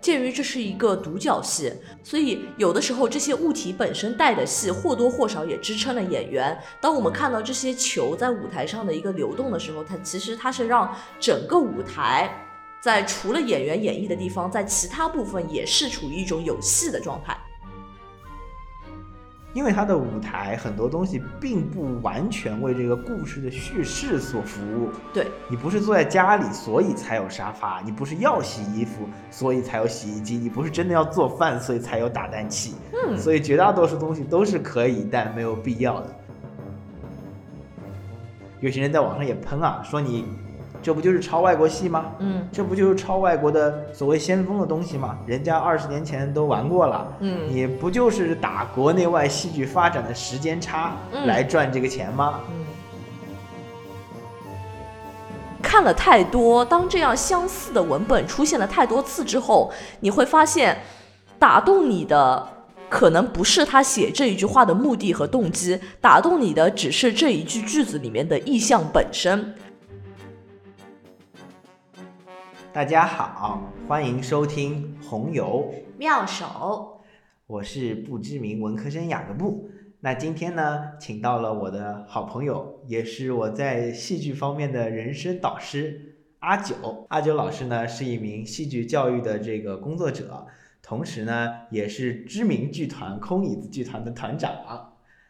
鉴于这是一个独角戏，所以有的时候这些物体本身带的戏或多或少也支撑了演员。当我们看到这些球在舞台上的一个流动的时候，它其实它是让整个舞台在除了演员演绎的地方，在其他部分也是处于一种有戏的状态。因为它的舞台很多东西并不完全为这个故事的叙事所服务。对你不是坐在家里，所以才有沙发；你不是要洗衣服，所以才有洗衣机；你不是真的要做饭，所以才有打蛋器。嗯，所以绝大多数东西都是可以，但没有必要的。有些人在网上也喷啊，说你。这不就是抄外国戏吗？嗯，这不就是抄外国的所谓先锋的东西吗？人家二十年前都玩过了，嗯，你不就是打国内外戏剧发展的时间差来赚这个钱吗？嗯，看了太多，当这样相似的文本出现了太多次之后，你会发现，打动你的可能不是他写这一句话的目的和动机，打动你的只是这一句句子里面的意象本身。大家好，欢迎收听红油妙手，我是不知名文科生雅各布。那今天呢，请到了我的好朋友，也是我在戏剧方面的人生导师阿九。阿九老师呢，是一名戏剧教育的这个工作者，同时呢，也是知名剧团空椅子剧团的团长。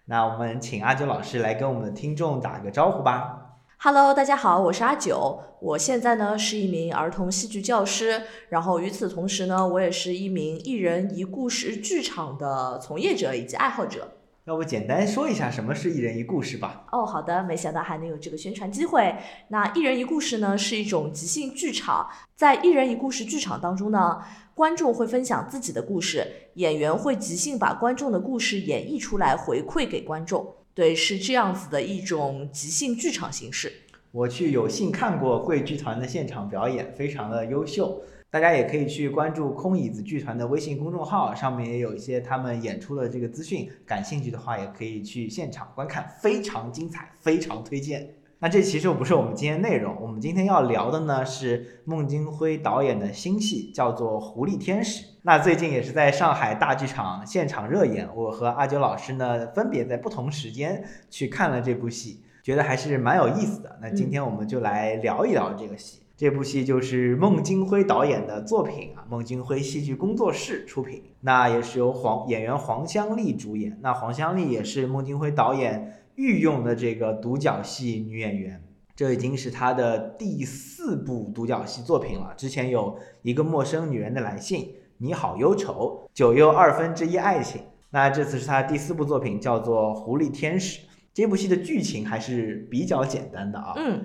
那我们请阿九老师来跟我们的听众打个招呼吧。Hello，大家好，我是阿九，我现在呢是一名儿童戏剧教师，然后与此同时呢，我也是一名一人一故事剧场的从业者以及爱好者。要不简单说一下什么是一人一故事吧？哦，好的，没想到还能有这个宣传机会。那一人一故事呢是一种即兴剧场，在一人一故事剧场当中呢，观众会分享自己的故事，演员会即兴把观众的故事演绎出来，回馈给观众。对，是这样子的一种即兴剧场形式。我去有幸看过贵剧团的现场表演，非常的优秀。大家也可以去关注空椅子剧团的微信公众号，上面也有一些他们演出的这个资讯。感兴趣的话，也可以去现场观看，非常精彩，非常推荐。那这其实不是我们今天内容，我们今天要聊的呢是孟京辉导演的新戏，叫做《狐狸天使》。那最近也是在上海大剧场现场热演，我和阿九老师呢分别在不同时间去看了这部戏，觉得还是蛮有意思的。那今天我们就来聊一聊这个戏。这部戏就是孟京辉导演的作品啊，孟京辉戏剧工作室出品，那也是由黄演员黄香丽主演。那黄香丽也是孟京辉导演。御用的这个独角戏女演员，这已经是她的第四部独角戏作品了。之前有一个陌生女人的来信，你好忧愁，九又二分之一爱情。那这次是她第四部作品，叫做《狐狸天使》。这部戏的剧情还是比较简单的啊。嗯。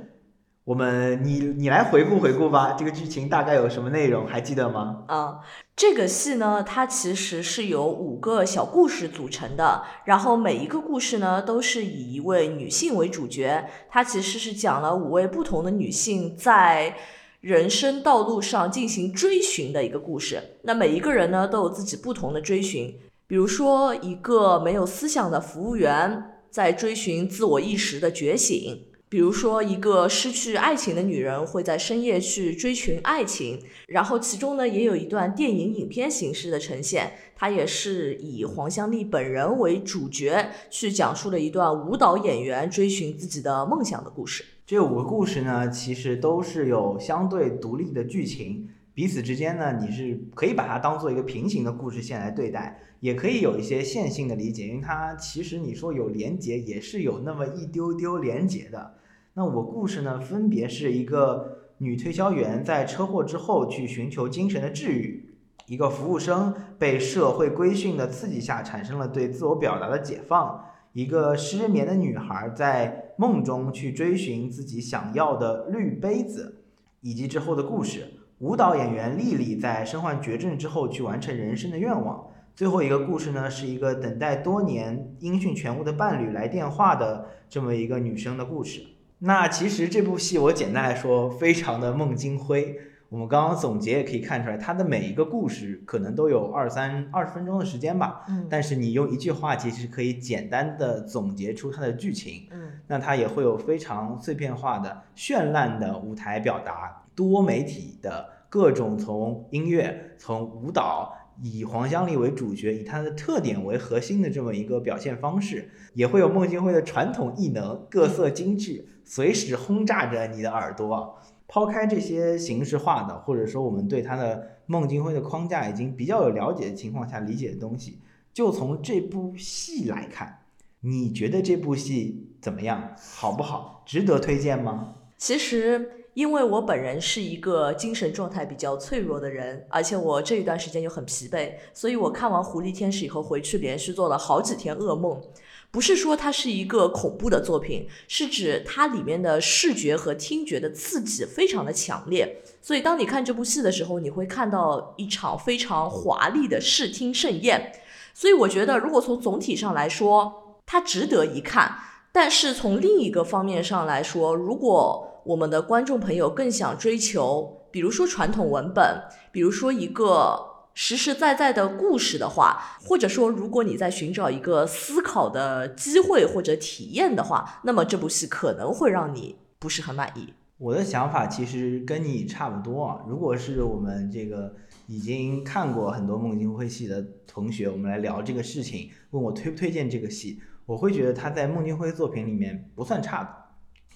我们你你来回顾回顾吧，这个剧情大概有什么内容，还记得吗？啊，这个戏呢，它其实是由五个小故事组成的，然后每一个故事呢，都是以一位女性为主角，它其实是讲了五位不同的女性在人生道路上进行追寻的一个故事。那每一个人呢，都有自己不同的追寻，比如说一个没有思想的服务员在追寻自我意识的觉醒。比如说，一个失去爱情的女人会在深夜去追寻爱情，然后其中呢也有一段电影影片形式的呈现，它也是以黄香丽本人为主角去讲述了一段舞蹈演员追寻自己的梦想的故事。这五个故事呢，其实都是有相对独立的剧情，彼此之间呢，你是可以把它当做一个平行的故事线来对待，也可以有一些线性的理解，因为它其实你说有连结，也是有那么一丢丢连结的。那我故事呢，分别是一个女推销员在车祸之后去寻求精神的治愈，一个服务生被社会规训的刺激下产生了对自我表达的解放，一个失眠的女孩在梦中去追寻自己想要的绿杯子，以及之后的故事。舞蹈演员丽丽在身患绝症之后去完成人生的愿望。最后一个故事呢，是一个等待多年音讯全无的伴侣来电话的这么一个女生的故事。那其实这部戏我简单来说，非常的孟京辉。我们刚刚总结也可以看出来，他的每一个故事可能都有二三二十分钟的时间吧。嗯。但是你用一句话其实可以简单的总结出它的剧情。嗯。那它也会有非常碎片化的、绚烂的舞台表达、多媒体的。各种从音乐、从舞蹈，以黄香丽为主角，以她的特点为核心的这么一个表现方式，也会有孟京辉的传统艺能，各色京剧，随时轰炸着你的耳朵。抛开这些形式化的，或者说我们对他的孟京辉的框架已经比较有了解的情况下理解的东西，就从这部戏来看，你觉得这部戏怎么样？好不好？值得推荐吗？其实，因为我本人是一个精神状态比较脆弱的人，而且我这一段时间又很疲惫，所以我看完《狐狸天使》以后，回去连续做了好几天噩梦。不是说它是一个恐怖的作品，是指它里面的视觉和听觉的刺激非常的强烈。所以当你看这部戏的时候，你会看到一场非常华丽的视听盛宴。所以我觉得，如果从总体上来说，它值得一看。但是从另一个方面上来说，如果我们的观众朋友更想追求，比如说传统文本，比如说一个。实实在在的故事的话，或者说如果你在寻找一个思考的机会或者体验的话，那么这部戏可能会让你不是很满意。我的想法其实跟你差不多啊。如果是我们这个已经看过很多孟京辉戏的同学，我们来聊这个事情，问我推不推荐这个戏，我会觉得他在孟京辉作品里面不算差的。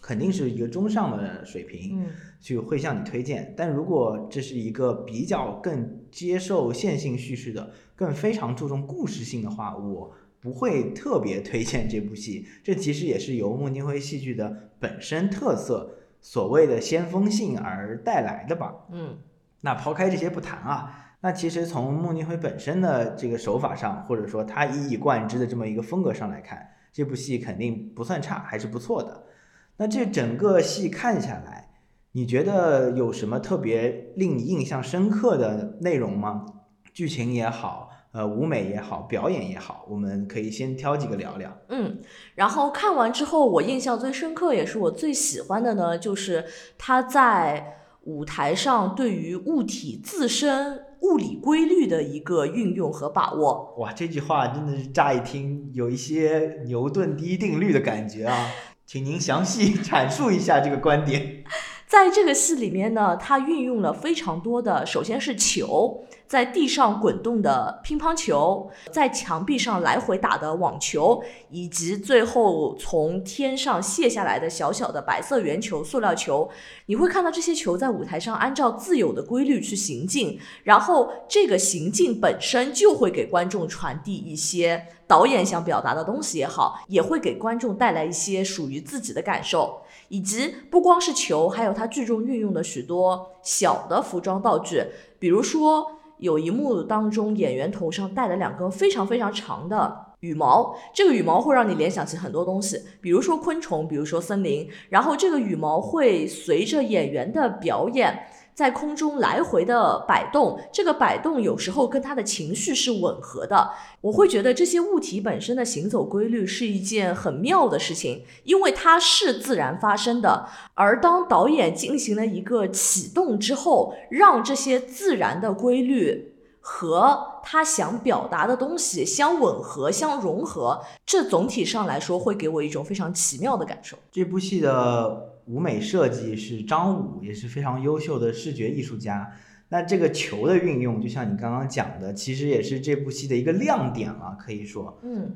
肯定是一个中上的水平，去会向你推荐。但如果这是一个比较更接受线性叙事的，更非常注重故事性的话，我不会特别推荐这部戏。这其实也是由孟京辉戏剧的本身特色，所谓的先锋性而带来的吧。嗯，那抛开这些不谈啊，那其实从孟京辉本身的这个手法上，或者说他一以贯之的这么一个风格上来看，这部戏肯定不算差，还是不错的。那这整个戏看下来，你觉得有什么特别令你印象深刻的内容吗？剧情也好，呃，舞美也好，表演也好，我们可以先挑几个聊聊。嗯，然后看完之后，我印象最深刻，也是我最喜欢的呢，就是他在舞台上对于物体自身物理规律的一个运用和把握。哇，这句话真的是乍一听有一些牛顿第一定律的感觉啊！请您详细阐述一下这个观点。在这个戏里面呢，它运用了非常多的，首先是球。在地上滚动的乒乓球，在墙壁上来回打的网球，以及最后从天上卸下来的小小的白色圆球、塑料球，你会看到这些球在舞台上按照自有的规律去行进，然后这个行进本身就会给观众传递一些导演想表达的东西也好，也会给观众带来一些属于自己的感受，以及不光是球，还有它剧中运用的许多小的服装道具，比如说。有一幕当中，演员头上戴了两根非常非常长的羽毛，这个羽毛会让你联想起很多东西，比如说昆虫，比如说森林，然后这个羽毛会随着演员的表演。在空中来回的摆动，这个摆动有时候跟他的情绪是吻合的。我会觉得这些物体本身的行走规律是一件很妙的事情，因为它是自然发生的。而当导演进行了一个启动之后，让这些自然的规律和他想表达的东西相吻合、相融合，这总体上来说会给我一种非常奇妙的感受。这部戏的。舞美设计是张武，也是非常优秀的视觉艺术家。那这个球的运用，就像你刚刚讲的，其实也是这部戏的一个亮点了，可以说。嗯，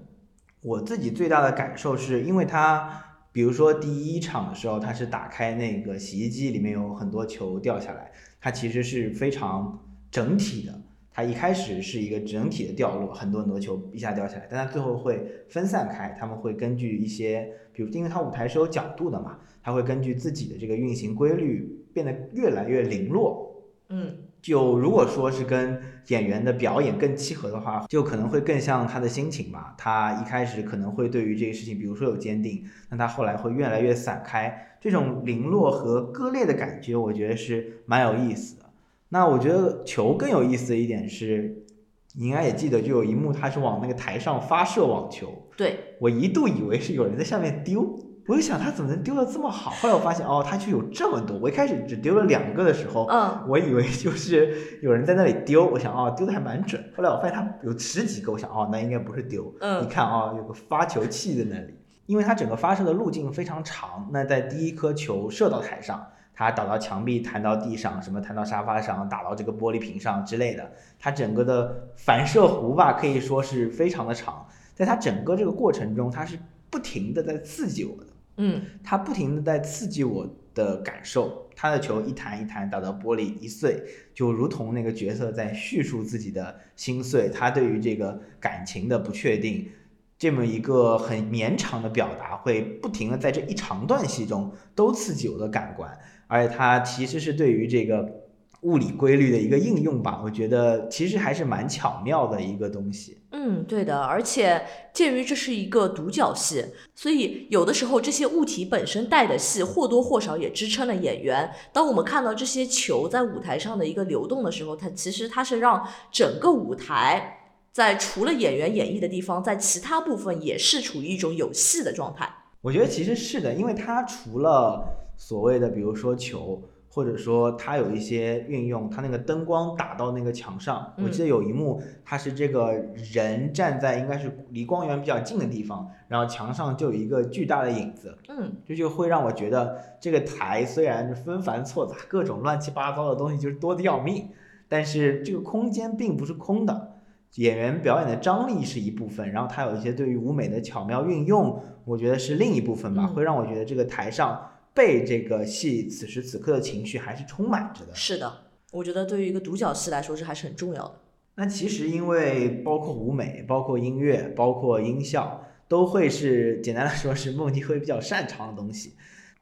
我自己最大的感受是，因为它，比如说第一场的时候，它是打开那个洗衣机，里面有很多球掉下来，它其实是非常整体的。它一开始是一个整体的掉落，很多很多球一下掉下来，但它最后会分散开，他们会根据一些，比如因为它舞台是有角度的嘛，它会根据自己的这个运行规律变得越来越零落。嗯，就如果说是跟演员的表演更契合的话，就可能会更像他的心情吧。他一开始可能会对于这个事情，比如说有坚定，那他后来会越来越散开，这种零落和割裂的感觉，我觉得是蛮有意思的。那我觉得球更有意思的一点是，你应该也记得，就有一幕他是往那个台上发射网球，对我一度以为是有人在下面丢，我就想他怎么能丢的这么好？后来我发现哦，他就有这么多。我一开始只丢了两个的时候，嗯，我以为就是有人在那里丢，我想哦，丢的还蛮准。后来我发现他有十几个，我想哦，那应该不是丢。嗯，你看啊，有个发球器在那里，因为它整个发射的路径非常长，那在第一颗球射到台上。它打到墙壁、弹到地上，什么弹到沙发上、打到这个玻璃瓶上之类的，它整个的反射弧吧，可以说是非常的长。在它整个这个过程中，它是不停的在刺激我的，嗯，他不停的在刺激我的感受。他的球一弹一弹打到玻璃一碎，就如同那个角色在叙述自己的心碎，他对于这个感情的不确定。这么一个很绵长的表达，会不停的在这一长段戏中都刺激我的感官，而且他其实是对于这个物理规律的一个应用吧，我觉得其实还是蛮巧妙的一个东西。嗯，对的，而且鉴于这是一个独角戏，所以有的时候这些物体本身带的戏或多或少也支撑了演员。当我们看到这些球在舞台上的一个流动的时候，它其实它是让整个舞台。在除了演员演绎的地方，在其他部分也是处于一种有戏的状态。我觉得其实是的，因为它除了所谓的，比如说球，或者说它有一些运用，它那个灯光打到那个墙上，我记得有一幕，它是这个人站在应该是离光源比较近的地方，然后墙上就有一个巨大的影子，嗯，这就会让我觉得这个台虽然纷繁错杂，各种乱七八糟的东西就是多的要命，但是这个空间并不是空的。演员表演的张力是一部分，然后他有一些对于舞美的巧妙运用，我觉得是另一部分吧，会让我觉得这个台上被这个戏此时此刻的情绪还是充满着的。是的，我觉得对于一个独角戏来说，这还是很重要的。那其实因为包括舞美、包括音乐、包括音效，都会是简单来说是孟京辉比较擅长的东西。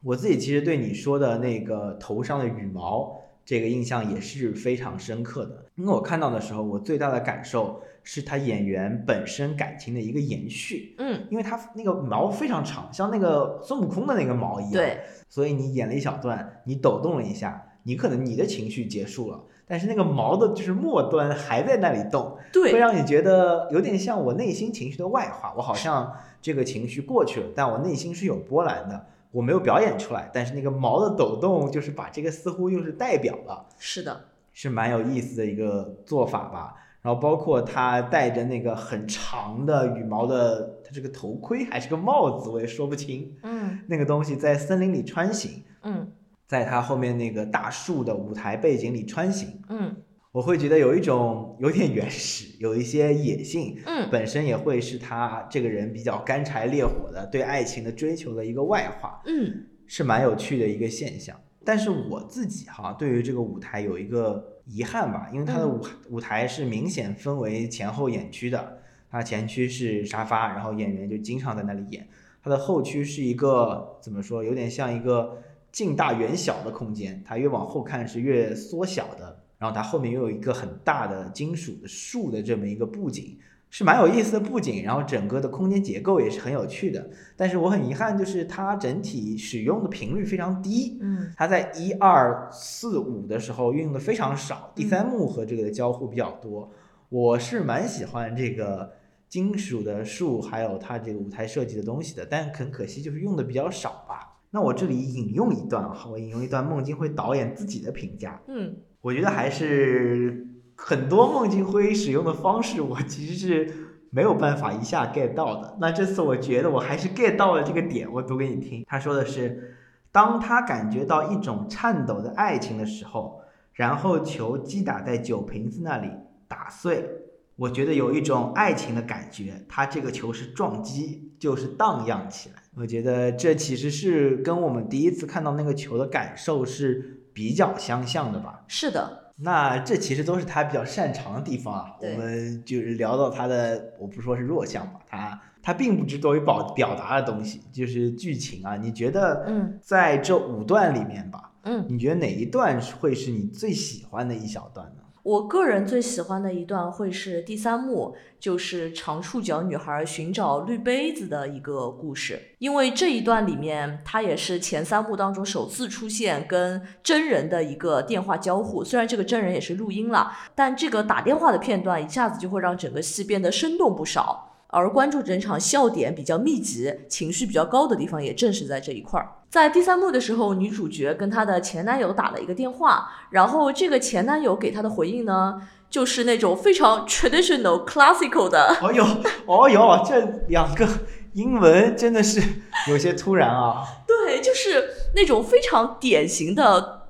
我自己其实对你说的那个头上的羽毛。这个印象也是非常深刻的，因为我看到的时候，我最大的感受是他演员本身感情的一个延续。嗯，因为他那个毛非常长，像那个孙悟空的那个毛一样。对。所以你演了一小段，你抖动了一下，你可能你的情绪结束了，但是那个毛的就是末端还在那里动，对，会让你觉得有点像我内心情绪的外化。我好像这个情绪过去了，但我内心是有波澜的。我没有表演出来，但是那个毛的抖动，就是把这个似乎又是代表了。是的，是蛮有意思的一个做法吧。然后包括他戴着那个很长的羽毛的，他这个头盔还是个帽子，我也说不清。嗯，那个东西在森林里穿行。嗯，在他后面那个大树的舞台背景里穿行。嗯。我会觉得有一种有点原始，有一些野性，嗯，本身也会是他这个人比较干柴烈火的对爱情的追求的一个外化，嗯，是蛮有趣的一个现象。但是我自己哈，对于这个舞台有一个遗憾吧，因为它的舞舞台是明显分为前后演区的，它前区是沙发，然后演员就经常在那里演，它的后区是一个怎么说，有点像一个近大远小的空间，它越往后看是越缩小的。然后它后面又有一个很大的金属的树的这么一个布景，是蛮有意思的布景。然后整个的空间结构也是很有趣的。但是我很遗憾，就是它整体使用的频率非常低。嗯，它在一二四五的时候运用的非常少，第三幕和这个的交互比较多。我是蛮喜欢这个金属的树，还有它这个舞台设计的东西的，但很可惜就是用的比较少吧。那我这里引用一段哈，我引用一段孟京辉导演自己的评价。嗯。我觉得还是很多孟京辉使用的方式，我其实是没有办法一下 get 到的。那这次我觉得我还是 get 到了这个点，我读给你听。他说的是，当他感觉到一种颤抖的爱情的时候，然后球击打在酒瓶子那里打碎，我觉得有一种爱情的感觉。他这个球是撞击，就是荡漾起来。我觉得这其实是跟我们第一次看到那个球的感受是。比较相像的吧，是的，那这其实都是他比较擅长的地方啊。我们就是聊到他的，我不说是弱项吧，他他并不执着于表表达的东西，就是剧情啊。你觉得，嗯，在这五段里面吧，嗯，你觉得哪一段会是你最喜欢的一小段呢？我个人最喜欢的一段会是第三幕，就是长触角女孩寻找绿杯子的一个故事。因为这一段里面，它也是前三幕当中首次出现跟真人的一个电话交互。虽然这个真人也是录音了，但这个打电话的片段一下子就会让整个戏变得生动不少。而关注整场笑点比较密集、情绪比较高的地方，也正是在这一块儿。在第三幕的时候，女主角跟她的前男友打了一个电话，然后这个前男友给她的回应呢，就是那种非常 traditional classical 的。哦哟，哦哟，这两个英文真的是有些突然啊。对，就是那种非常典型的，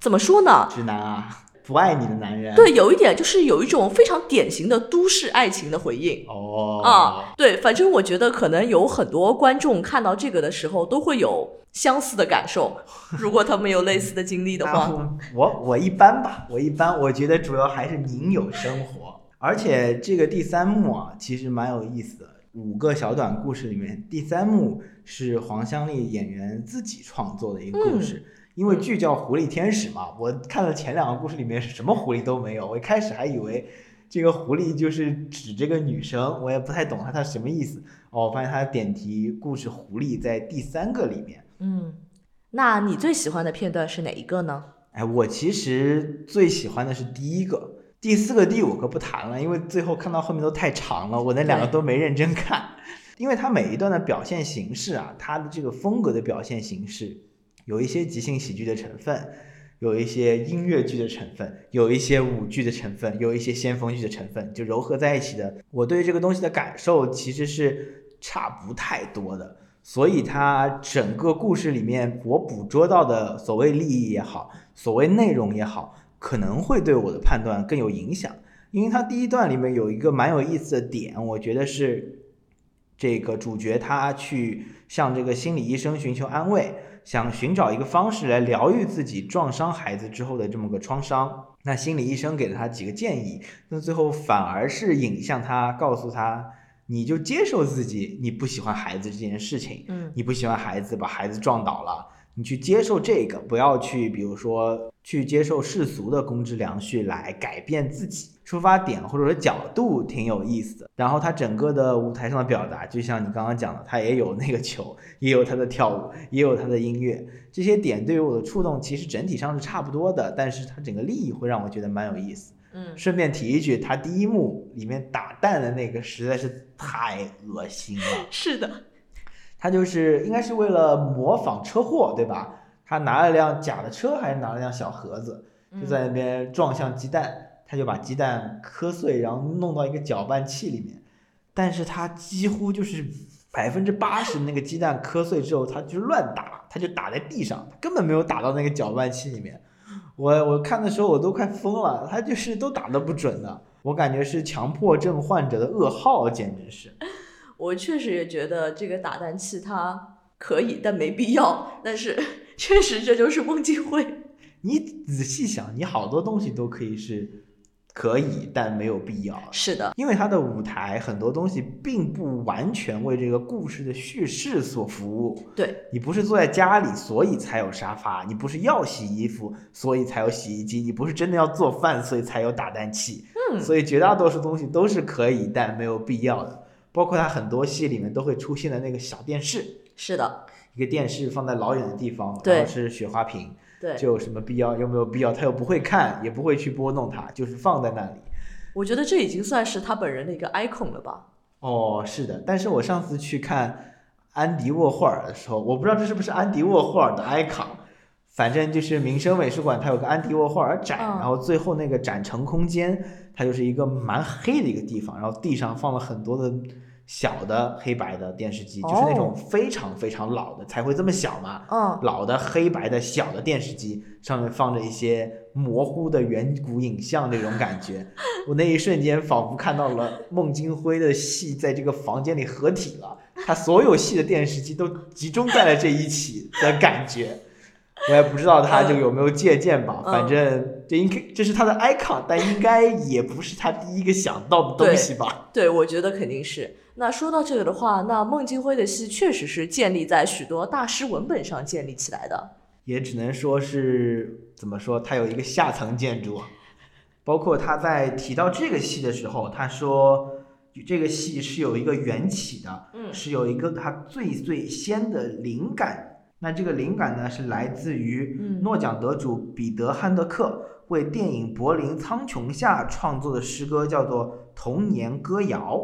怎么说呢？直男啊，不爱你的男人。对，有一点就是有一种非常典型的都市爱情的回应。哦啊，对，反正我觉得可能有很多观众看到这个的时候都会有相似的感受，如果他们有类似的经历的话。啊我我一般吧，我一般，我觉得主要还是您有生活，而且这个第三幕啊，其实蛮有意思的。五个小短故事里面，第三幕是黄香丽演员自己创作的一个故事。因为剧叫《狐狸天使》嘛，我看了前两个故事里面是什么狐狸都没有，我一开始还以为这个狐狸就是指这个女生，我也不太懂它它什么意思。哦，我发现它的点题故事狐狸在第三个里面。嗯，那你最喜欢的片段是哪一个呢？哎，我其实最喜欢的是第一个，第四个、第五个不谈了，因为最后看到后面都太长了，我那两个都没认真看。因为它每一段的表现形式啊，它的这个风格的表现形式，有一些即兴喜剧的成分，有一些音乐剧的成分，有一些舞剧的成分，有一些先锋剧的成分，就糅合在一起的。我对这个东西的感受其实是差不太多的。所以它整个故事里面，我捕捉到的所谓利益也好，所谓内容也好，可能会对我的判断更有影响。因为它第一段里面有一个蛮有意思的点，我觉得是这个主角他去向这个心理医生寻求安慰，想寻找一个方式来疗愈自己撞伤孩子之后的这么个创伤。那心理医生给了他几个建议，那最后反而是引向他，告诉他。你就接受自己，你不喜欢孩子这件事情，嗯，你不喜欢孩子把孩子撞倒了，你去接受这个，不要去，比如说去接受世俗的公之良序来改变自己。出发点或者说角度挺有意思的。然后他整个的舞台上的表达，就像你刚刚讲的，他也有那个球，也有他的跳舞，也有他的音乐，这些点对于我的触动其实整体上是差不多的，但是他整个利益会让我觉得蛮有意思。嗯，顺便提一句，他第一幕里面打蛋的那个实在是太恶心了。是的，他就是应该是为了模仿车祸，对吧？他拿了辆假的车，还是拿了辆小盒子，就在那边撞向鸡蛋，他就把鸡蛋磕碎，然后弄到一个搅拌器里面。但是他几乎就是百分之八十那个鸡蛋磕碎之后，他就乱打，他就打在地上，他根本没有打到那个搅拌器里面。我我看的时候我都快疯了，他就是都打的不准的，我感觉是强迫症患者的噩耗，简直是。我确实也觉得这个打蛋器它可以，但没必要。但是确实这就是孟京辉。你仔细想，你好多东西都可以是可以，但没有必要。是的，因为他的舞台很多东西并不完全为这个故事的叙事所服务。对你不是坐在家里，所以才有沙发；你不是要洗衣服，所以才有洗衣机；你不是真的要做饭，所以才有打蛋器。嗯，所以绝大多数东西都是可以，但没有必要的。包括他很多戏里面都会出现的那个小电视，是的，一个电视放在老远的地方，对然后是雪花屏，对，这有什么必要？有没有必要？他又不会看，也不会去拨弄它，就是放在那里。我觉得这已经算是他本人的一个 icon 了吧。哦，是的，但是我上次去看安迪沃霍尔的时候，我不知道这是不是安迪沃霍尔的 icon，反正就是民生美术馆它有个安迪沃霍尔展，嗯然后最后那个展陈空间，它就是一个蛮黑的一个地方，然后地上放了很多的小的黑白的电视机，就是那种非常非常老的才会这么小嘛，嗯，老的黑白的小的电视机，上面放着一些模糊的远古影像那种感觉，我那一瞬间仿佛看到了孟京辉的戏在这个房间里合体了，他所有戏的电视机都集中在了这一起的感觉。我也不知道他就有没有借鉴吧，嗯反正这应该这是他的 icon，但应该也不是他第一个想到的东西吧。对，我觉得肯定是。那说到这个的话，那孟京辉的戏确实是建立在许多大师文本上建立起来的。也只能说是怎么说，他有一个下层建筑，包括他在提到这个戏的时候，他说这个戏是有一个缘起的，嗯是有一个他最最先的灵感。那这个灵感呢，是来自于嗯诺奖得主彼得·汉德克为电影《柏林苍穹下》创作的诗歌，叫做《童年歌谣》。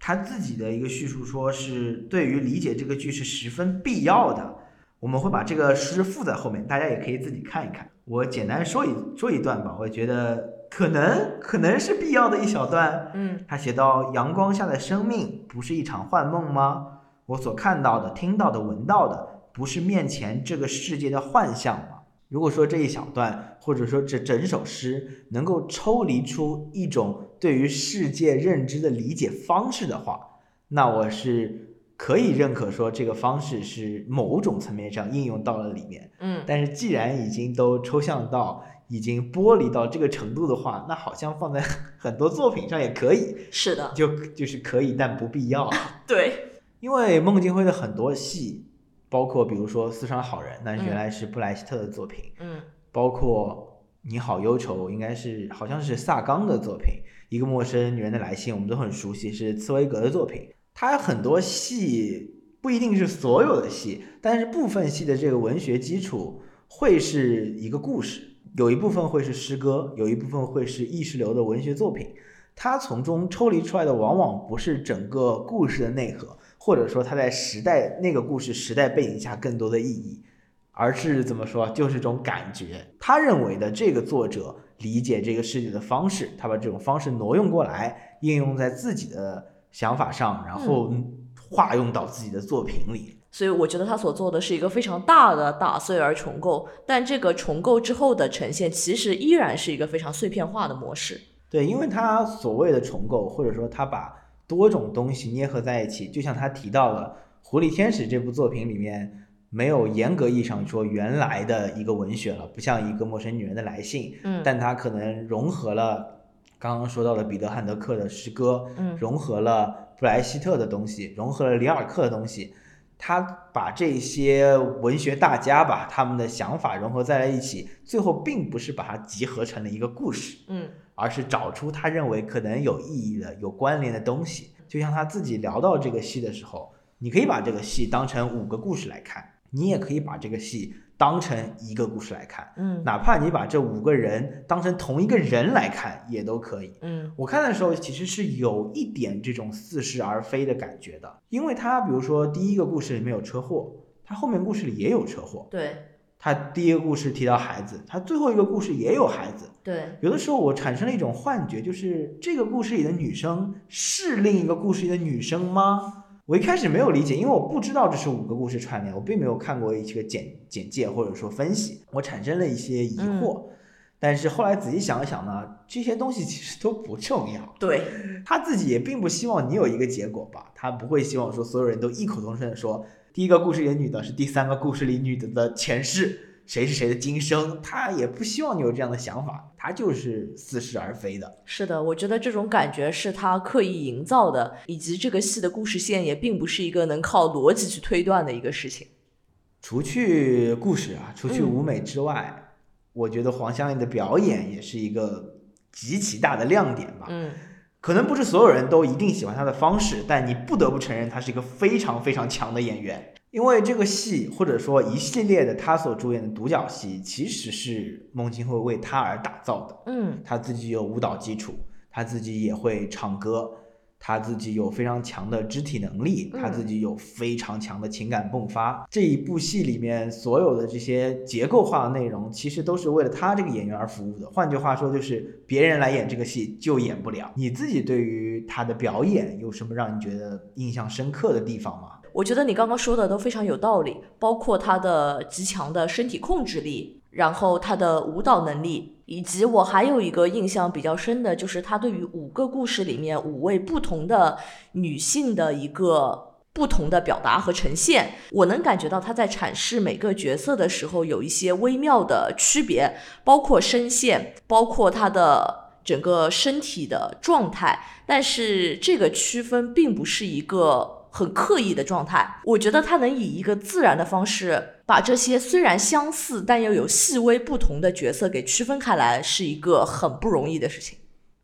他自己的一个叙述说是对于理解这个剧是十分必要的。我们会把这个诗附在后面，大家也可以自己看一看。我简单说一说一段吧，我觉得可能可能是必要的一小段。嗯他写到：“阳光下的生命不是一场幻梦吗？我所看到的、听到的、闻到的，不是面前这个世界的幻象吗？如果说这一小段，或者说这整首诗能够抽离出一种对于世界认知的理解方式的话，那我是可以认可说这个方式是某种层面上应用到了里面。嗯，但是既然已经都抽象到已经剥离到这个程度的话，那好像放在很多作品上也可以，是的，就就是可以，但不必要。对，因为孟京辉的很多戏，包括比如说《四川好人》，那嗯原来是布莱希特的作品，嗯包括《你好忧愁》，应该是好像是萨冈的作品，《一个陌生女人的来信》，我们都很熟悉，是茨威格的作品。他很多戏不一定是所有的戏，但是部分戏的这个文学基础会是一个故事，有一部分会是诗歌，有一部分会是意识流的文学作品。他从中抽离出来的往往不是整个故事的内核，或者说它在时代那个故事时代背景下更多的意义，而是怎么说，就是一种感觉。他认为的这个作者理解这个世界的方式，他把这种方式挪用过来，应用在自己的想法上，然后化用到自己的作品里。所以我觉得他所做的是一个非常大的打碎而重构，但这个重构之后的呈现其实依然是一个非常碎片化的模式。对，因为他所谓的重构，或者说他把多种东西捏合在一起，就像他提到了《狐狸天使》这部作品里面，没有严格意义上说原来的一个文学了，不像一个陌生女人的来信，嗯但它可能融合了刚刚说到的彼得汉德克的诗歌，嗯融合了布莱希特的东西，融合了里尔克的东西，他把这些文学大家吧他们的想法融合在了一起，最后并不是把它集合成了一个故事，嗯而是找出他认为可能有意义的、有关联的东西。就像他自己聊到这个戏的时候，你可以把这个戏当成五个故事来看，你也可以把这个戏当成一个故事来看，嗯哪怕你把这五个人当成同一个人来看，也都可以。嗯我看的时候其实是有一点这种似是而非的感觉的，因为他比如说第一个故事里面有车祸，他后面故事里也有车祸，对他第一个故事提到孩子，他最后一个故事也有孩子。对，有的时候我产生了一种幻觉，就是这个故事里的女生是另一个故事里的女生吗？我一开始没有理解，因为我不知道这是五个故事串联，我并没有看过一些简简介或者说分析，我产生了一些疑惑。但是后来仔细想一想呢，这些东西其实都不重要。对，他自己也并不希望你有一个结果吧，他不会希望说所有人都异口同声的说，第一个故事里的女的是第三个故事里女的的前世，谁是谁的今生，他也不希望你有这样的想法，他就是似是而非的。是的，我觉得这种感觉是他刻意营造的，以及这个戏的故事线也并不是一个能靠逻辑去推断的一个事情。除去故事啊，除去嗯舞美之外，我觉得黄湘玲的表演也是一个极其大的亮点吧。嗯可能不是所有人都一定喜欢他的方式，但你不得不承认他是一个非常非常强的演员。因为这个戏或者说一系列的他所主演的独角戏，其实是孟京辉为他而打造的。嗯他自己有舞蹈基础，他自己也会唱歌，她自己有非常强的肢体能力，他自己有非常强的情感迸发。这一部戏里面所有的这些结构化的内容，其实都是为了他这个演员而服务的。换句话说，就是别人来演这个戏就演不了。你自己对于他的表演有什么让你觉得印象深刻的地方吗？我觉得你刚刚说的都非常有道理，包括他的极强的身体控制力，然后他的舞蹈能力，以及我还有一个印象比较深的，就是他对于五个故事里面五位不同的女性的一个不同的表达和呈现。我能感觉到他在阐释每个角色的时候有一些微妙的区别，包括声线，包括他的整个身体的状态，但是这个区分并不是一个很刻意的状态。我觉得他能以一个自然的方式，把这些虽然相似但又有细微不同的角色给区分开来，是一个很不容易的事情。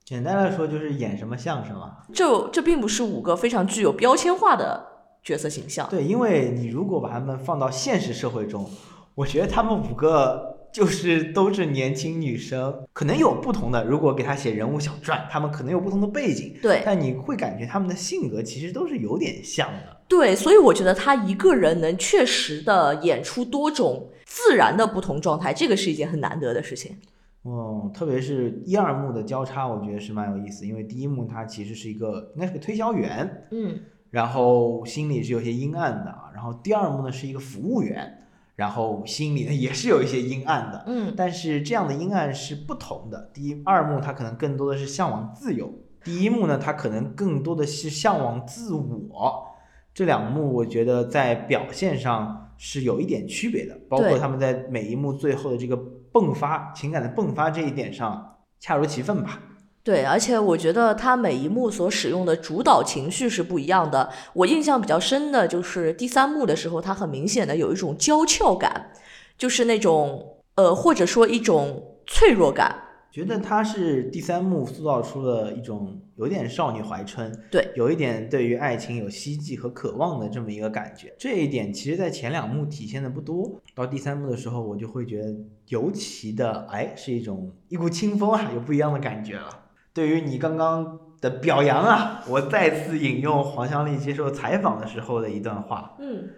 简单来说，就是演什么像什么。这这并不是五个非常具有标签化的角色形象。对，因为你如果把他们放到现实社会中，我觉得他们五个就是都是年轻女生，可能有不同的。如果给她写人物小传，她们可能有不同的背景，对但你会感觉她们的性格其实都是有点像的。对，所以我觉得她一个人能确实的演出多种自然的不同状态，这个是一件很难得的事情。嗯，特别是一二幕的交叉，我觉得是蛮有意思，因为第一幕她其实是一个应该是个推销员，嗯然后心里是有些阴暗的。然后第二幕呢是一个服务员，然后心里呢也是有一些阴暗的。嗯但是这样的阴暗是不同的。第一二幕它可能更多的是向往自由，第一幕呢它可能更多的是向往自我。这两幕我觉得在表现上是有一点区别的，包括他们在每一幕最后的这个迸发情感的迸发这一点上恰如其分吧。对，而且我觉得他每一幕所使用的主导情绪是不一样的。我印象比较深的就是第三幕的时候，他很明显的有一种娇俏感，就是那种呃，或者说一种脆弱感。觉得他是第三幕塑造出了一种有点少女怀春，对，有一点对于爱情有希冀和渴望的这么一个感觉。这一点其实，在前两幕体现的不多，到第三幕的时候，我就会觉得尤其的，哎，是一种一股清风啊，有不一样的感觉了。对于你刚刚的表扬啊，我再次引用黄湘丽接受采访的时候的一段话，嗯，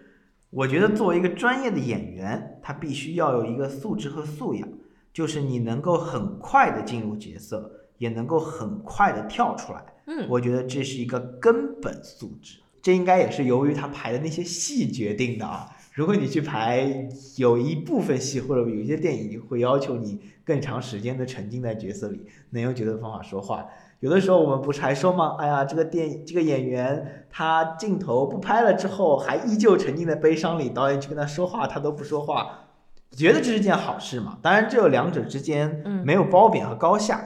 我觉得作为一个专业的演员，他必须要有一个素质和素养，就是你能够很快的进入角色，也能够很快的跳出来。嗯我觉得这是一个根本素质。这应该也是由于他排的那些戏决定的啊。如果你去排，有一部分戏或者有一些电影会要求你更长时间的沉浸在角色里，能用角色方法说话。有的时候我们不是还说吗？哎呀，这个电影这个演员他镜头不拍了之后，还依旧沉浸在悲伤里，导演去跟他说话，他都不说话，觉得这是件好事嘛？当然，这两者之间嗯没有褒贬和高下，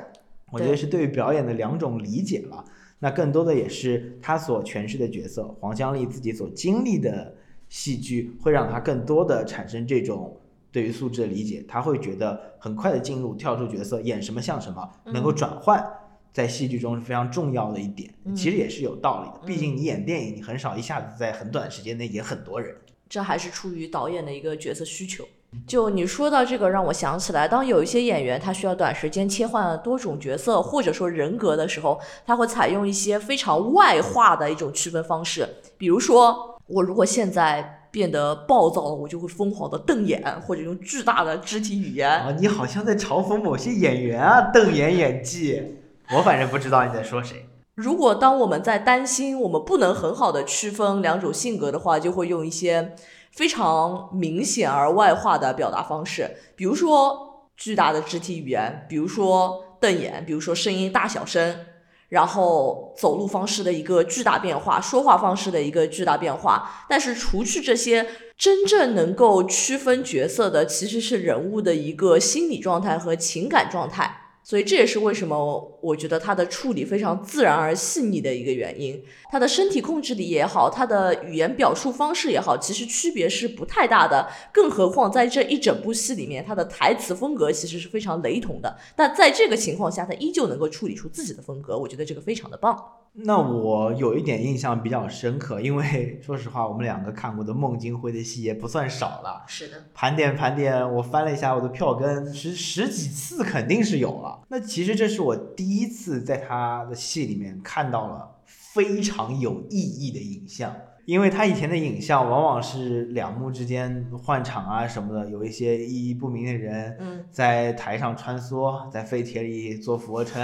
我觉得是对于表演的两种理解了。那更多的也是他所诠释的角色，黄香丽自己所经历的戏剧，会让他更多的产生这种对于素质的理解。他会觉得很快的进入跳出角色，演什么像什么，能够转换，在戏剧中是非常重要的一点。嗯其实也是有道理的，毕嗯竟你演电影，你很少一下子在很短时间内演很多人。这还是出于导演的一个角色需求。就你说到这个，让我想起来，当有一些演员他需要短时间切换多种角色或者说人格的时候，他会采用一些非常外化的一种区分方式。比如说，我如果现在变得暴躁了，我就会疯狂的瞪眼，或者用巨大的肢体语言。啊，你好像在嘲讽某些演员啊，瞪眼演技。我反正不知道你在说谁。如果当我们在担心我们不能很好的区分两种性格的话，就会用一些非常明显而外化的表达方式，比如说巨大的肢体语言，比如说瞪眼，比如说声音大小声，然后走路方式的一个巨大变化，说话方式的一个巨大变化。但是除去这些，真正能够区分角色的，其实是人物的一个心理状态和情感状态。所以这也是为什么我觉得他的处理非常自然而细腻的一个原因。他的身体控制力也好，他的语言表述方式也好，其实区别是不太大的。更何况在这一整部戏里面，他的台词风格其实是非常雷同的。但在这个情况下，他依旧能够处理出自己的风格，我觉得这个非常的棒。那我有一点印象比较深刻，因为 说实话，我们两个看过的孟京辉的戏也不算少了。是的，盘点盘点，我翻了一下我的票根，十十几次肯定是有了。那其实这是我第一次在他的戏里面看到了非常有意义的影像，因为他以前的影像往往是两幕之间换场啊什么的，有一些意义不明的人嗯，在台上穿梭，在废铁里做俯卧撑，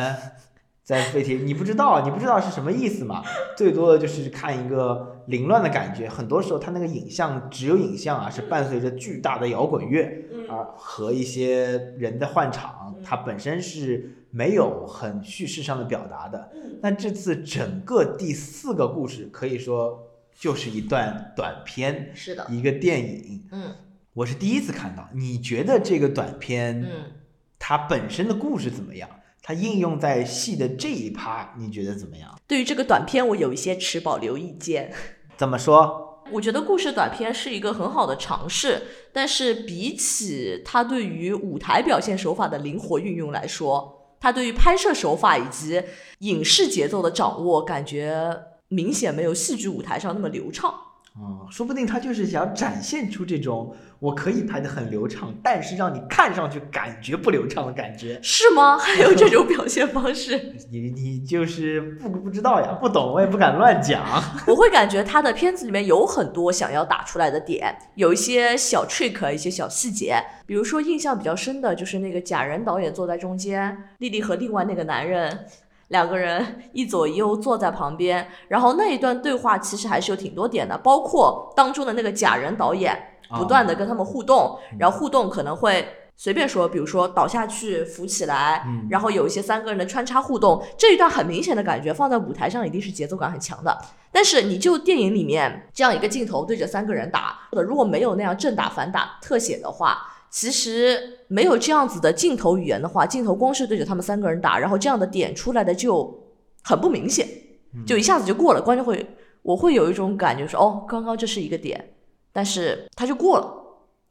在废铁你不知道，你不知道是什么意思嘛？最多的就是看一个凌乱的感觉。很多时候，它那个影像只有影像啊，是伴随着巨大的摇滚乐嗯啊和一些人的换场，它本身是没有很叙事上的表达的。嗯那这次整个第四个故事可以说就是一段短片，是的，一个电影。嗯我是第一次看到，你觉得这个短片？嗯。它本身的故事怎么样？它应用在戏的这一趴，你觉得怎么样？对于这个短片，我有一些持保留意见。怎么说？我觉得故事短片是一个很好的尝试，但是比起它对于舞台表现手法的灵活运用来说，它对于拍摄手法以及影视节奏的掌握，感觉明显没有戏剧舞台上那么流畅。哦，说不定他就是想展现出这种我可以拍得很流畅，但是让你看上去感觉不流畅的感觉。是吗？还有这种表现方式？你你就是不不知道呀，不懂我也不敢乱讲。我会感觉他的片子里面有很多想要打出来的点，有一些小 trick，一些小细节。比如说印象比较深的就是那个假人导演坐在中间，丽丽和另外那个男人两个人一左一右坐在旁边，然后那一段对话其实还是有挺多点的，包括当中的那个假人导演不断的跟他们互动，然后互动可能会。随便说，比如说倒下去扶起来，嗯然后有一些三个人的穿插互动，这一段很明显的感觉放在舞台上一定是节奏感很强的。但是你就电影里面这样一个镜头对着三个人打，如果没有那样正打反打特写的话，其实没有这样子的镜头语言的话，镜头光是对着他们三个人打，然后这样的点出来的就很不明显，就一下子就过了，观众会我会有一种感觉说，哦，刚刚这是一个点，但是他就过了，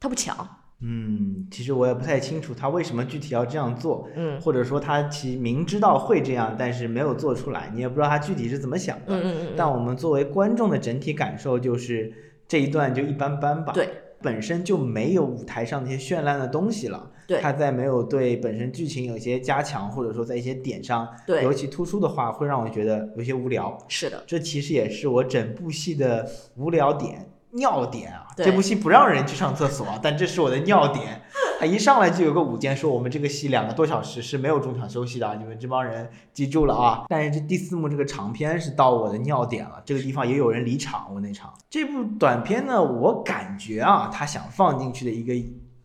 他不强，嗯，其实我也不太清楚他为什么具体要这样做，嗯或者说他其明知道会这样，但是没有做出来，你也不知道他具体是怎么想的。嗯嗯嗯但我们作为观众的整体感受就是这一段就一般般吧。对，本身就没有舞台上那些绚烂的东西了。对他在没有对本身剧情有一些加强，或者说在一些点上对尤其突出的话，会让我觉得有些无聊。是的，这其实也是我整部戏的无聊点、尿点啊。这部戏不让人去上厕所，但这是我的尿点。他一上来就有个舞间说我们这个戏两个多小时是没有中场休息的啊，你们这帮人记住了啊。但是这第四幕这个长片是到我的尿点了，这个地方也有人离场，我那场。这部短片呢，我感觉啊，他想放进去的一个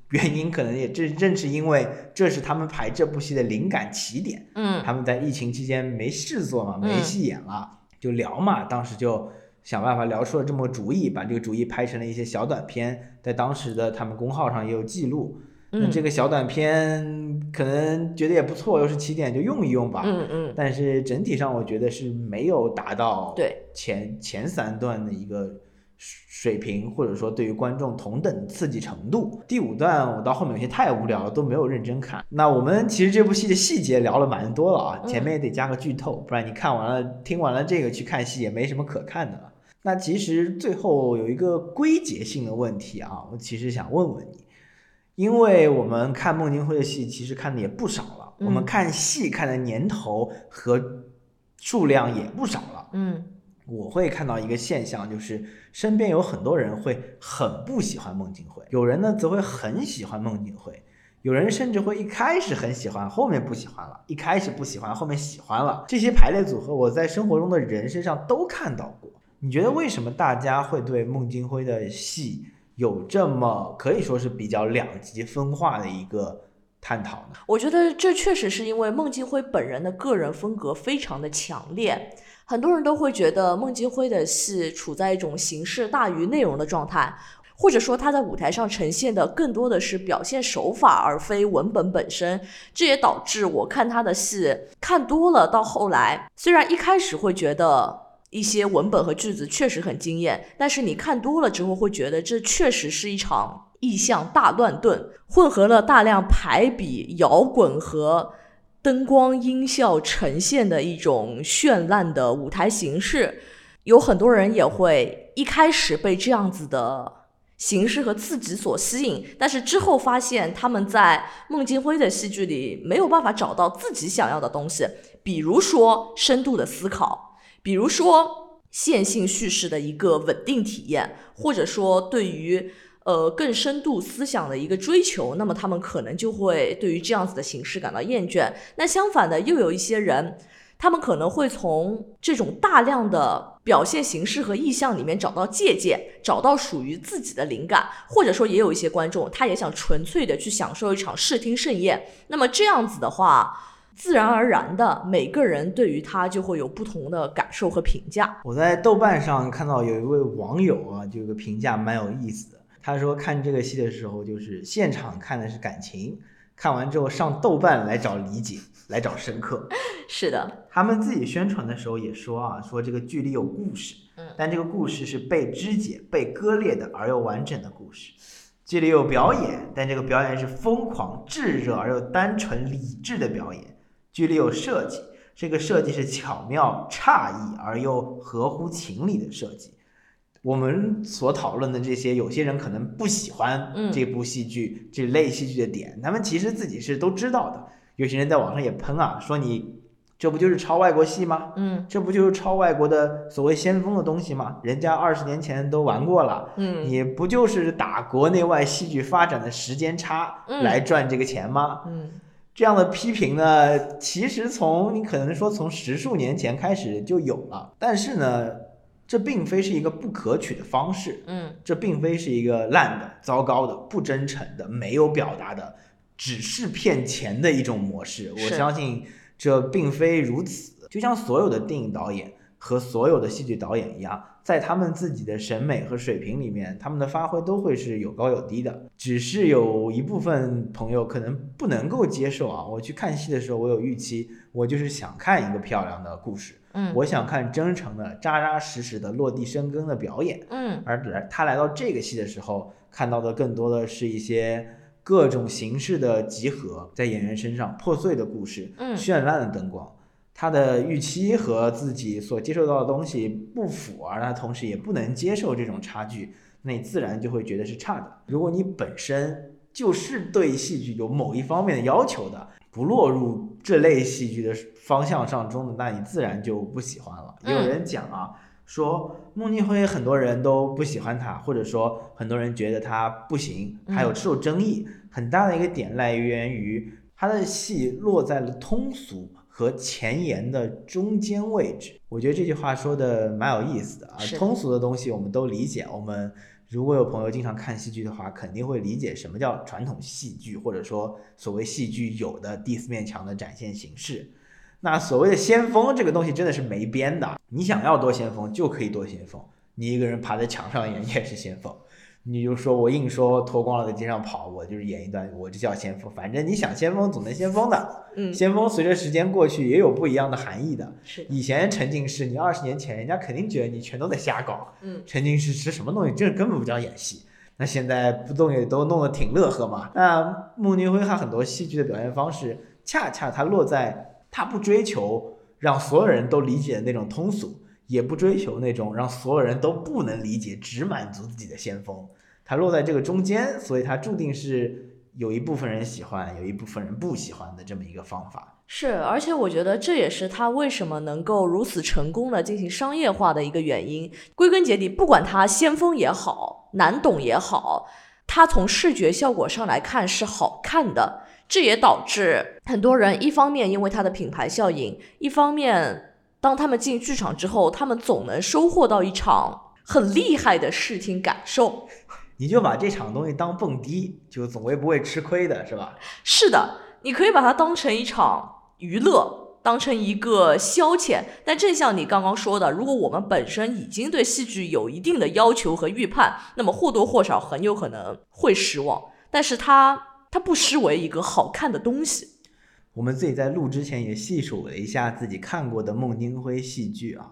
原因，可能也正正是因为这是他们排这部戏的灵感起点。嗯他们在疫情期间没事做嘛，嗯没戏演了，就聊嘛。当时就想办法聊出了这么个主意，把这个主意拍成了一些小短片，在当时的他们公号上也有记录。那嗯这个小短片可能觉得也不错，又是起点，就用一用吧。嗯嗯，但是整体上我觉得是没有达到对前前三段的一个水平，或者说对于观众同等刺激程度。第五段我到后面有些太无聊了，都没有认真看。那我们其实这部戏的细节聊了蛮多了啊，嗯前面也得加个剧透，不然你看完了听完了这个去看戏也没什么可看的了。那其实最后有一个归结性的问题啊，我其实想问问你，因为我们看孟京辉的戏其实看的也不少了，我们嗯看戏看的年头和数量也不少了。嗯我会看到一个现象，就是身边有很多人会很不喜欢孟京辉，有人呢则会很喜欢孟京辉，有人甚至会一开始很喜欢，后面不喜欢了；一开始不喜欢，后面喜欢了。这些排列组合，我在生活中的人身上都看到过。你觉得为什么大家会对孟京辉的戏有这么可以说是比较两极分化的一个探讨呢？我觉得这确实是因为孟京辉本人的个人风格非常的强烈，很多人都会觉得孟京辉的戏处在一种形式大于内容的状态，或者说他在舞台上呈现的更多的是表现手法而非文本本身。这也导致我看他的戏看多了，到后来虽然一开始会觉得。一些文本和句子确实很惊艳，但是你看多了之后会觉得这确实是一场意象大乱炖，混合了大量排比、摇滚和灯光音效呈现的一种绚烂的舞台形式。有很多人也会一开始被这样子的形式和刺激所吸引，但是之后发现他们在孟京辉的戏剧里没有办法找到自己想要的东西，比如说深度的思考。比如说线性叙事的一个稳定体验，或者说对于呃更深度思想的一个追求，那么他们可能就会对于这样子的形式感到厌倦。那相反的，又有一些人，他们可能会从这种大量的表现形式和意象里面找到借鉴，找到属于自己的灵感，或者说也有一些观众，他也想纯粹的去享受一场视听盛宴。那么这样子的话。自然而然的，每个人对于他就会有不同的感受和评价。我在豆瓣上看到有一位网友啊，就有个评价蛮有意思的。他说看这个戏的时候，就是现场看的是感情，看完之后上豆瓣来找理解，来找深刻。是的，他们自己宣传的时候也说啊，说这个剧里有故事，嗯但这个故事是被肢解、被割裂的而又完整的故事。剧里有表演，但这个表演是疯狂、炙热而又单纯理智的表演。剧里有设计，这个设计是巧妙、诧异而又合乎情理的设计。我们所讨论的这些，有些人可能不喜欢嗯这部戏剧、这类戏剧的点，他们其实自己是都知道的。有些人在网上也喷啊，说你这不就是抄外国戏吗？嗯这不就是抄外国的所谓先锋的东西吗？人家二十年前都玩过了，嗯你不就是打国内外戏剧发展的时间差嗯来赚这个钱吗？嗯这样的批评呢，其实从你可能说从十数年前开始就有了，但是呢，这并非是一个不可取的方式，嗯，这并非是一个烂的、糟糕的、不真诚的、没有表达的，只是骗钱的一种模式。我相信这并非如此。就像所有的电影导演和所有的戏剧导演一样，在他们自己的审美和水平里面，他们的发挥都会是有高有低的。只是有一部分朋友可能不能够接受啊。我去看戏的时候，我有预期，我就是想看一个漂亮的故事，嗯我想看真诚的、扎扎实实的落地生根的表演。嗯而来他来到这个戏的时候，看到的更多的是一些各种形式的集合，在演员身上破碎的故事，嗯绚烂的灯光。他的预期和自己所接受到的东西不符，而他同时也不能接受这种差距，那你自然就会觉得是差的。如果你本身就是对戏剧有某一方面的要求的，不落入这类戏剧的方向上中的，那你自然就不喜欢了。也有嗯人讲啊，说孟京辉很多人都不喜欢他，或者说很多人觉得他不行，还有嗯受争议。很大的一个点来源于他的戏落在了通俗和前沿的中间位置。我觉得这句话说的蛮有意思的啊通俗的东西我们都理解，我们如果有朋友经常看戏剧的话，肯定会理解什么叫传统戏剧，或者说所谓戏剧有的第四面墙的展现形式。那所谓的先锋这个东西真的是没边的，你想要多先锋就可以多先锋，你一个人爬在墙上演也是先锋。你就说我硬说脱光了在街上跑，我就是演一段，我就叫先锋。反正你想先锋总能先锋的，嗯，先锋随着时间过去也有不一样的含义的。是，以前沉浸式，你二十年前人家肯定觉得你全都在瞎搞，嗯沉浸式是什么东西？这根本不叫演戏。那现在不动也都弄得挺乐呵嘛。那穆尼辉他很多戏剧的表现方式，恰恰他落在他不追求让所有人都理解的那种通俗，也不追求那种让所有人都不能理解，只满足自己的先锋。他落在这个中间，所以他注定是有一部分人喜欢，有一部分人不喜欢的这么一个方法。是，而且我觉得这也是他为什么能够如此成功的进行商业化的一个原因。归根结底，不管他先锋也好，难懂也好，他从视觉效果上来看是好看的。这也导致很多人一方面因为他的品牌效应，一方面当他们进剧场之后，他们总能收获到一场很厉害的视听感受。你就把这场东西当蹦迪，就总归不会吃亏的，是吧？是的，你可以把它当成一场娱乐，当成一个消遣。但正像你刚刚说的，如果我们本身已经对戏剧有一定的要求和预判，那么或多或少很有可能会失望。但是它它不失为一个好看的东西。我们自己在录之前也细数了一下自己看过的孟京辉戏剧啊，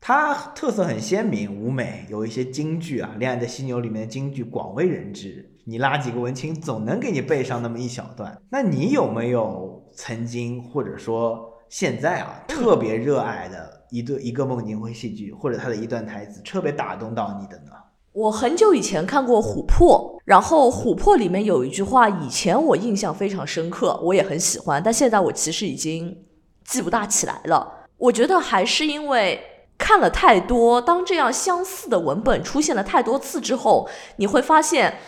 它特色很鲜明，舞美有一些京剧啊，《恋爱的犀牛》里面的京剧广为人知，你拉几个文青总能给你背上那么一小段。那你有没有曾经或者说现在啊特别热爱的一对一个孟京辉戏剧，或者他的一段台词特别打动到你的呢？我很久以前看过《琥珀》，然后《琥珀》里面有一句话，以前我印象非常深刻，我也很喜欢，但现在我其实已经记不大起来了。我觉得还是因为看了太多，当这样相似的文本出现了太多次之后，你会发现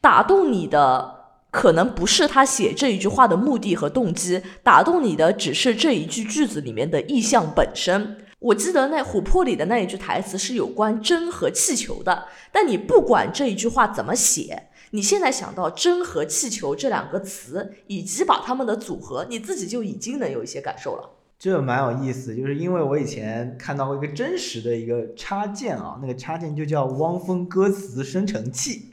打动你的可能不是他写这一句话的目的和动机，打动你的只是这一句句子里面的意象本身。我记得那琥珀里的那一句台词是有关针和气球的，但你不管这一句话怎么写，你现在想到针和气球这两个词，以及把它们的组合，你自己就已经能有一些感受了。这蛮有意思，就是因为我以前看到过一个真实的一个插件啊，那个插件就叫汪峰歌词生成器。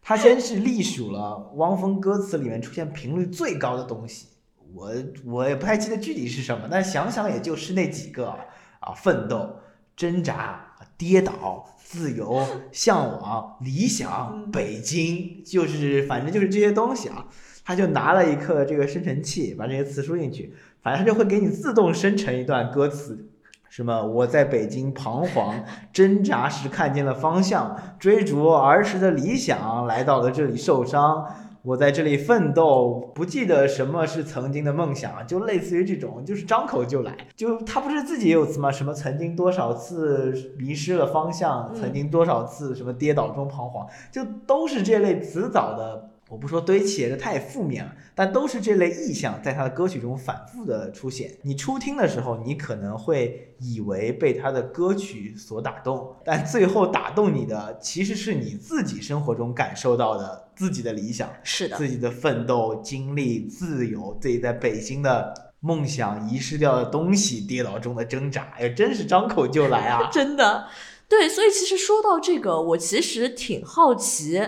它先是隶属了汪峰歌词里面出现频率最高的东西，我我也不太记得具体是什么，但想想也就是那几个啊，啊奋斗、挣扎、跌倒、自由、向往、理想、北京，就是反正就是这些东西啊。他就拿了一个这个生成器，把这些词输进去，反正他就会给你自动生成一段歌词，什么我在北京彷徨挣扎时看见了方向，追逐儿时的理想，来到了这里受伤，我在这里奋斗，不记得什么是曾经的梦想，就类似于这种，就是张口就来，就他不是自己也有词吗？什么曾经多少次迷失了方向，曾经多少次什么跌倒中彷徨，就都是这类词藻的。我不说堆砌，这太负面了，但都是这类意象在他的歌曲中反复的出现。你初听的时候，你可能会以为被他的歌曲所打动，但最后打动你的其实是你自己生活中感受到的自己的理想、是的，自己的奋斗经历、自由，自己在北京的梦想、遗失掉的东西、跌倒中的挣扎。哎，真是张口就来啊！真的。对，所以其实说到这个，我其实挺好奇。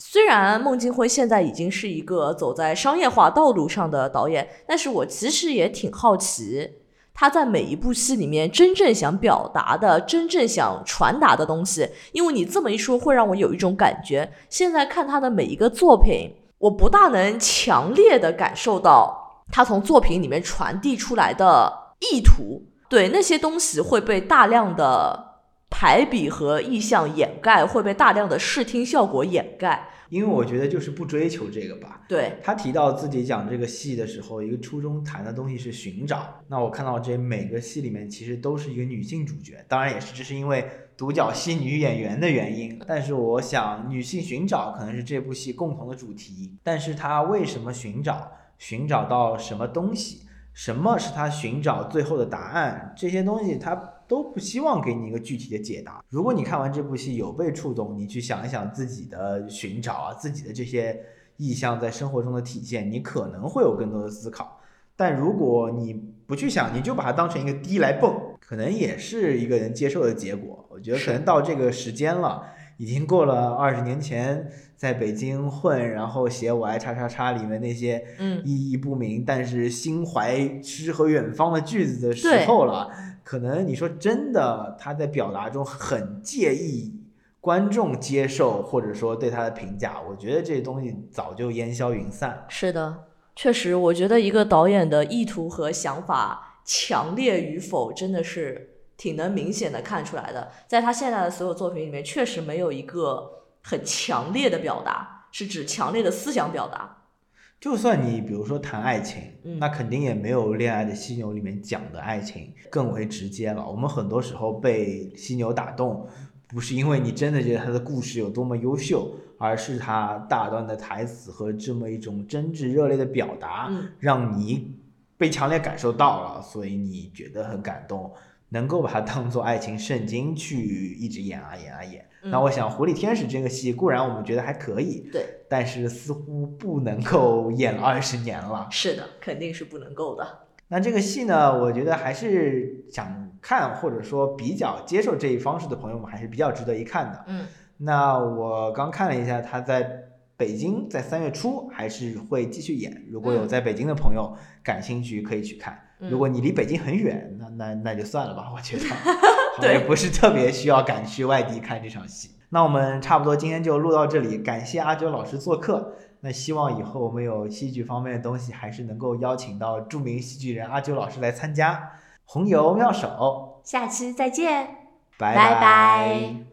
虽然孟京辉现在已经是一个走在商业化道路上的导演，但是我其实也挺好奇，他在每一部戏里面真正想表达的、真正想传达的东西。因为你这么一说，会让我有一种感觉，现在看他的每一个作品，我不大能强烈的感受到他从作品里面传递出来的意图。对那些东西会被大量的。排比和意象掩盖会被大量的视听效果掩盖，因为我觉得就是不追求这个吧。对他提到自己讲这个戏的时候，一个初衷谈的东西是寻找。那我看到这每个戏里面其实都是一个女性主角，当然也是这是因为独角戏女演员的原因。但是我想女性寻找可能是这部戏共同的主题，但是她为什么寻找？寻找到什么东西？什么是她寻找最后的答案？这些东西她。都不希望给你一个具体的解答。如果你看完这部戏有被触动，你去想一想自己的寻找啊，自己的这些意向在生活中的体现，你可能会有更多的思考。但如果你不去想，你就把它当成一个低来蹦，可能也是一个人接受的结果。我觉得可能到这个时间了，已经过了二十年前在北京混，然后写我爱叉叉叉里面那些意义不明但是心怀诗和远方的句子的时候了。可能你说真的，他在表达中很介意观众接受或者说对他的评价，我觉得这东西早就烟消云散。是的，确实，我觉得一个导演的意图和想法强烈与否，真的是挺能明显的看出来的。在他现在的所有作品里面，确实没有一个很强烈的表达，是指强烈的思想表达。就算你比如说谈爱情，那肯定也没有《恋爱的犀牛》里面讲的爱情更为直接了。我们很多时候被犀牛打动，不是因为你真的觉得他的故事有多么优秀，而是他大段的台词和这么一种真挚热烈的表达，让你被强烈感受到了，所以你觉得很感动，能够把它当做爱情圣经去一直演啊演啊演。那我想《狐狸天使》这个戏固然我们觉得还可以，对，但是似乎不能够演了二十年了。是的，肯定是不能够的。那这个戏呢，我觉得还是想看或者说比较接受这一方式的朋友们还是比较值得一看的。嗯，那我刚看了一下，他在北京在三月初还是会继续演。如果有在北京的朋友感兴趣，可以去看。如果你离北京很远，那那那就算了吧，我觉得。对，不是特别需要赶去外地看这场戏。那我们差不多今天就录到这里，感谢阿九老师做客。那希望以后我们有戏剧方面的东西，还是能够邀请到著名戏剧人阿九老师来参加。红油妙手，下期再见，拜拜。